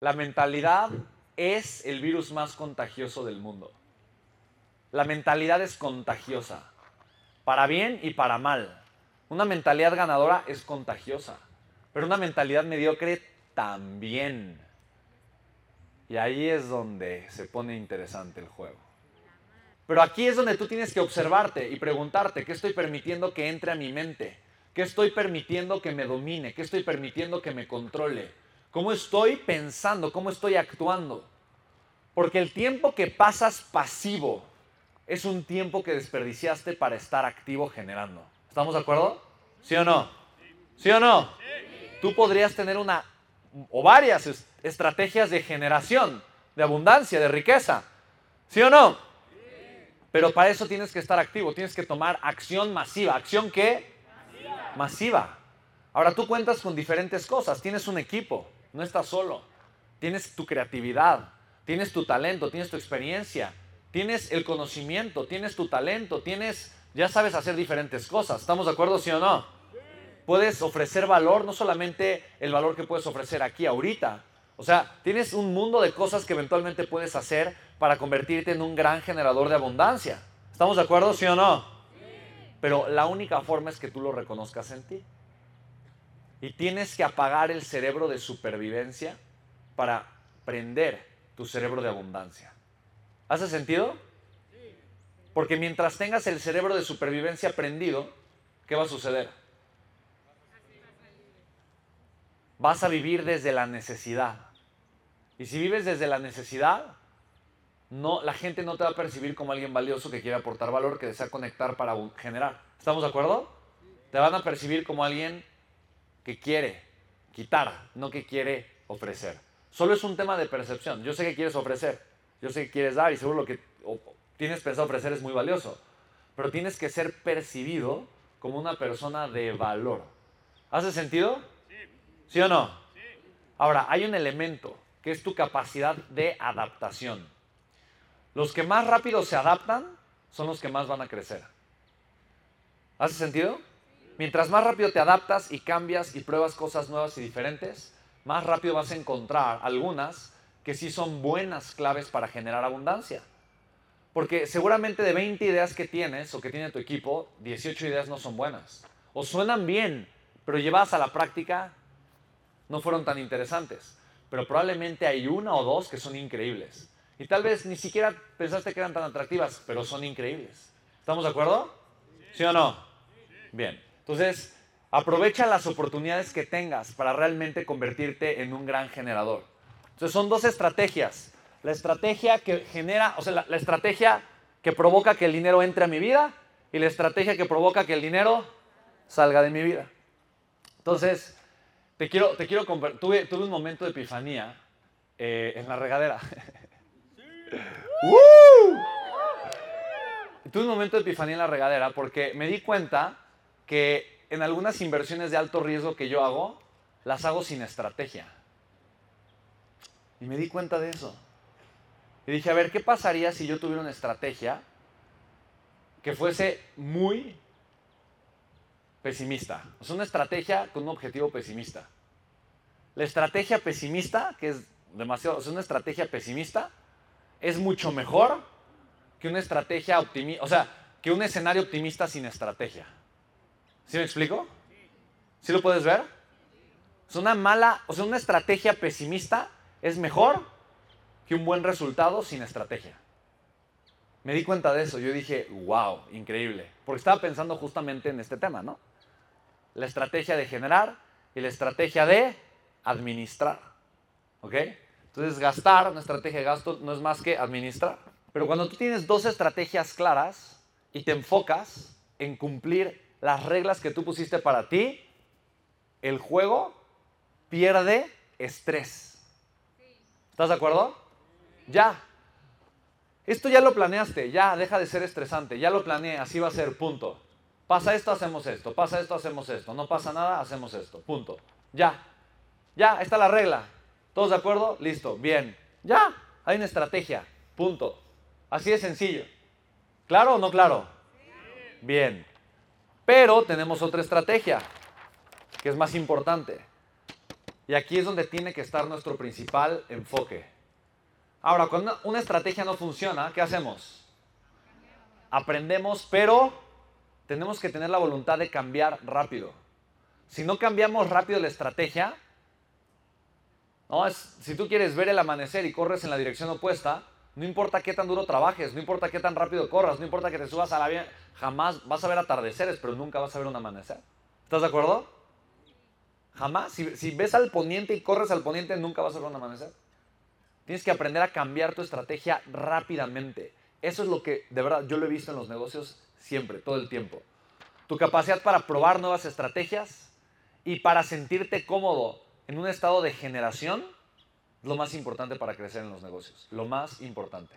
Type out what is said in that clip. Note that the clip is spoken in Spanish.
La mentalidad es el virus más contagioso del mundo. La mentalidad es contagiosa, para bien y para mal. Una mentalidad ganadora es contagiosa, pero una mentalidad mediocre también. Y ahí es donde se pone interesante el juego. Pero aquí es donde tú tienes que observarte y preguntarte, ¿qué estoy permitiendo que entre a mi mente? ¿Qué estoy permitiendo que me domine? ¿Qué estoy permitiendo que me controle? ¿Cómo estoy pensando? ¿Cómo estoy actuando? Porque el tiempo que pasas pasivo es un tiempo que desperdiciaste para estar activo generando. ¿Estamos de acuerdo? ¿Sí o no? ¿Sí o no? Tú podrías tener una o varias estrategias de generación, de abundancia, de riqueza. ¿Sí o no? Pero para eso tienes que estar activo, tienes que tomar acción masiva. ¿Acción qué? Masiva. masiva. Ahora tú cuentas con diferentes cosas, tienes un equipo, no estás solo. Tienes tu creatividad, tienes tu talento, tienes tu experiencia, tienes el conocimiento, tienes tu talento, tienes, ya sabes hacer diferentes cosas. ¿Estamos de acuerdo, sí o no? Puedes ofrecer valor, no solamente el valor que puedes ofrecer aquí ahorita. O sea, tienes un mundo de cosas que eventualmente puedes hacer para convertirte en un gran generador de abundancia. ¿Estamos de acuerdo, sí o no? Pero la única forma es que tú lo reconozcas en ti. Y tienes que apagar el cerebro de supervivencia para prender tu cerebro de abundancia. ¿Hace sentido? Porque mientras tengas el cerebro de supervivencia prendido, ¿qué va a suceder? Vas a vivir desde la necesidad. Y si vives desde la necesidad, no, la gente no te va a percibir como alguien valioso que quiere aportar valor, que desea conectar para generar. ¿Estamos de acuerdo? Te van a percibir como alguien que quiere quitar, no que quiere ofrecer. Solo es un tema de percepción. Yo sé que quieres ofrecer, yo sé que quieres dar y seguro lo que tienes pensado ofrecer es muy valioso, pero tienes que ser percibido como una persona de valor. ¿Hace sentido? ¿Sí o no? Ahora, hay un elemento que es tu capacidad de adaptación. Los que más rápido se adaptan son los que más van a crecer. ¿Hace sentido? Mientras más rápido te adaptas y cambias y pruebas cosas nuevas y diferentes, más rápido vas a encontrar algunas que sí son buenas claves para generar abundancia. Porque seguramente de 20 ideas que tienes o que tiene tu equipo, 18 ideas no son buenas. O suenan bien, pero llevadas a la práctica no fueron tan interesantes. Pero probablemente hay una o dos que son increíbles. Y tal vez ni siquiera pensaste que eran tan atractivas, pero son increíbles. ¿Estamos de acuerdo? ¿Sí o no? Bien. Entonces, aprovecha las oportunidades que tengas para realmente convertirte en un gran generador. Entonces, son dos estrategias. La estrategia que genera, o sea, la, estrategia que provoca que el dinero entre a mi vida y la estrategia que provoca que el dinero salga de mi vida. Entonces, te quiero, te quiero tuve, tuve un momento de epifanía eh, en la regadera. tuve un momento de epifanía en la regadera porque me di cuenta que en algunas inversiones de alto riesgo que yo hago, las hago sin estrategia. Y me di cuenta de eso. Y dije, a ver, ¿qué pasaría si yo tuviera una estrategia que fuese muy pesimista? O sea, una estrategia con un objetivo pesimista. La estrategia pesimista, que es demasiado, o sea, una estrategia pesimista, es mucho mejor que una estrategia optimista, o sea, que un escenario optimista sin estrategia. ¿Sí me explico? ¿Sí lo puedes ver? Es una mala, o sea, una estrategia pesimista es mejor que un buen resultado sin estrategia. Me di cuenta de eso. Yo dije, wow, increíble. Porque estaba pensando justamente en este tema, ¿no? La estrategia de generar y la estrategia de administrar. ¿Ok? Entonces, gastar, una estrategia de gasto no es más que administrar. Pero cuando tú tienes dos estrategias claras y te enfocas en cumplir las reglas que tú pusiste para ti, el juego pierde estrés. ¿Estás de acuerdo? Ya. Esto ya lo planeaste, ya deja de ser estresante, ya lo planeé, así va a ser, punto. Pasa esto, hacemos esto, pasa esto, hacemos esto, no pasa nada, hacemos esto, punto. Ya. Ya, está la regla. ¿Todos de acuerdo? Listo, bien. Ya, hay una estrategia, punto. Así de sencillo. ¿Claro o no claro? Bien. Pero tenemos otra estrategia, que es más importante. Y aquí es donde tiene que estar nuestro principal enfoque. Ahora, cuando una estrategia no funciona, ¿qué hacemos? Aprendemos, pero tenemos que tener la voluntad de cambiar rápido. Si no cambiamos rápido la estrategia, no, es, si tú quieres ver el amanecer y corres en la dirección opuesta, no importa qué tan duro trabajes, no importa qué tan rápido corras, no importa que te subas a la vía, jamás vas a ver atardeceres, pero nunca vas a ver un amanecer. ¿Estás de acuerdo? Jamás. Si, ves al poniente y corres al poniente, nunca vas a ver un amanecer. Tienes que aprender a cambiar tu estrategia rápidamente. Eso es lo que, de verdad, yo lo he visto en los negocios siempre, todo el tiempo. Tu capacidad para probar nuevas estrategias y para sentirte cómodo en un estado de generación lo más importante para crecer en los negocios. Lo más importante.